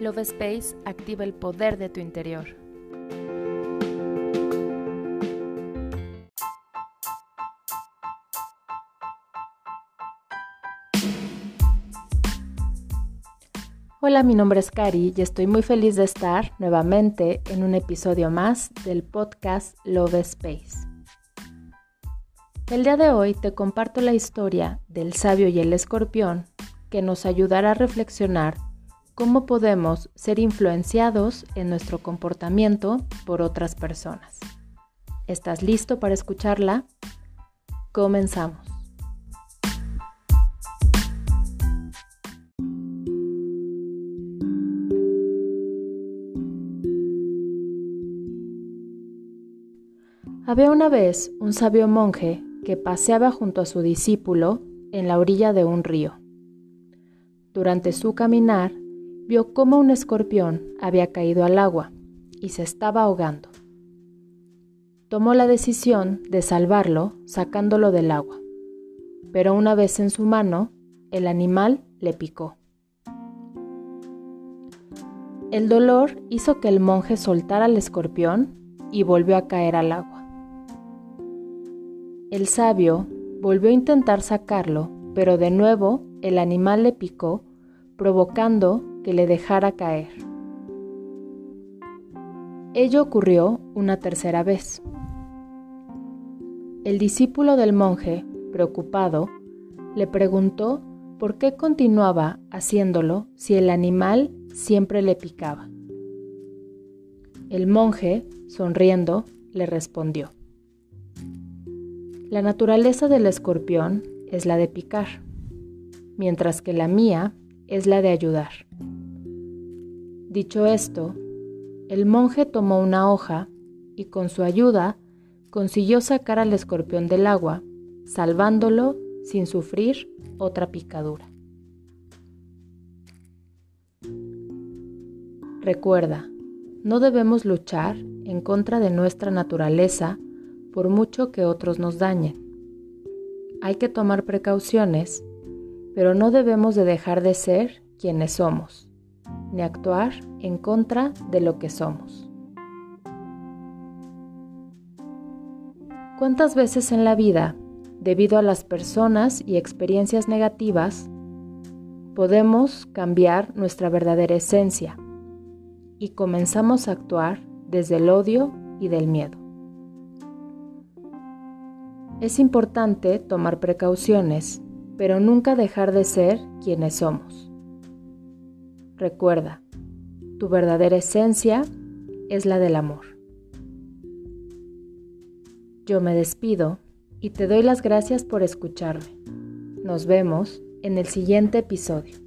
Love Space activa el poder de tu interior. Hola, mi nombre es Cari y estoy muy feliz de estar nuevamente en un episodio más del podcast Love Space. El día de hoy te comparto la historia del sabio y el escorpión que nos ayudará a reflexionar cómo podemos ser influenciados en nuestro comportamiento por otras personas. ¿Estás listo para escucharla? Comenzamos. Había una vez un sabio monje que paseaba junto a su discípulo en la orilla de un río. Durante su caminar, vio cómo un escorpión había caído al agua y se estaba ahogando. Tomó la decisión de salvarlo sacándolo del agua, pero una vez en su mano, el animal le picó. El dolor hizo que el monje soltara al escorpión y volvió a caer al agua. El sabio volvió a intentar sacarlo, pero de nuevo el animal le picó, provocando que le dejara caer. Ello ocurrió una tercera vez. El discípulo del monje, preocupado, le preguntó por qué continuaba haciéndolo si el animal siempre le picaba. El monje, sonriendo, le respondió, La naturaleza del escorpión es la de picar, mientras que la mía es la de ayudar. Dicho esto, el monje tomó una hoja y con su ayuda consiguió sacar al escorpión del agua, salvándolo sin sufrir otra picadura. Recuerda, no debemos luchar en contra de nuestra naturaleza por mucho que otros nos dañen. Hay que tomar precauciones pero no debemos de dejar de ser quienes somos, ni actuar en contra de lo que somos. ¿Cuántas veces en la vida, debido a las personas y experiencias negativas, podemos cambiar nuestra verdadera esencia y comenzamos a actuar desde el odio y del miedo? Es importante tomar precauciones pero nunca dejar de ser quienes somos. Recuerda, tu verdadera esencia es la del amor. Yo me despido y te doy las gracias por escucharme. Nos vemos en el siguiente episodio.